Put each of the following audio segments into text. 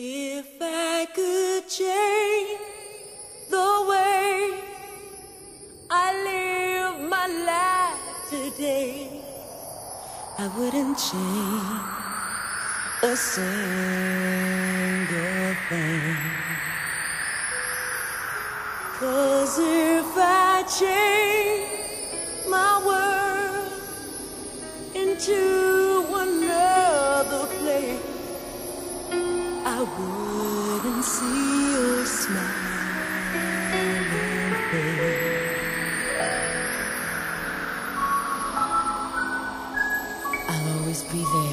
If I could change the way I live my life today, I wouldn't change a single thing. Cause if I change my world into be there.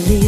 believe.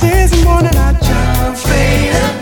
This morning I jumped straight up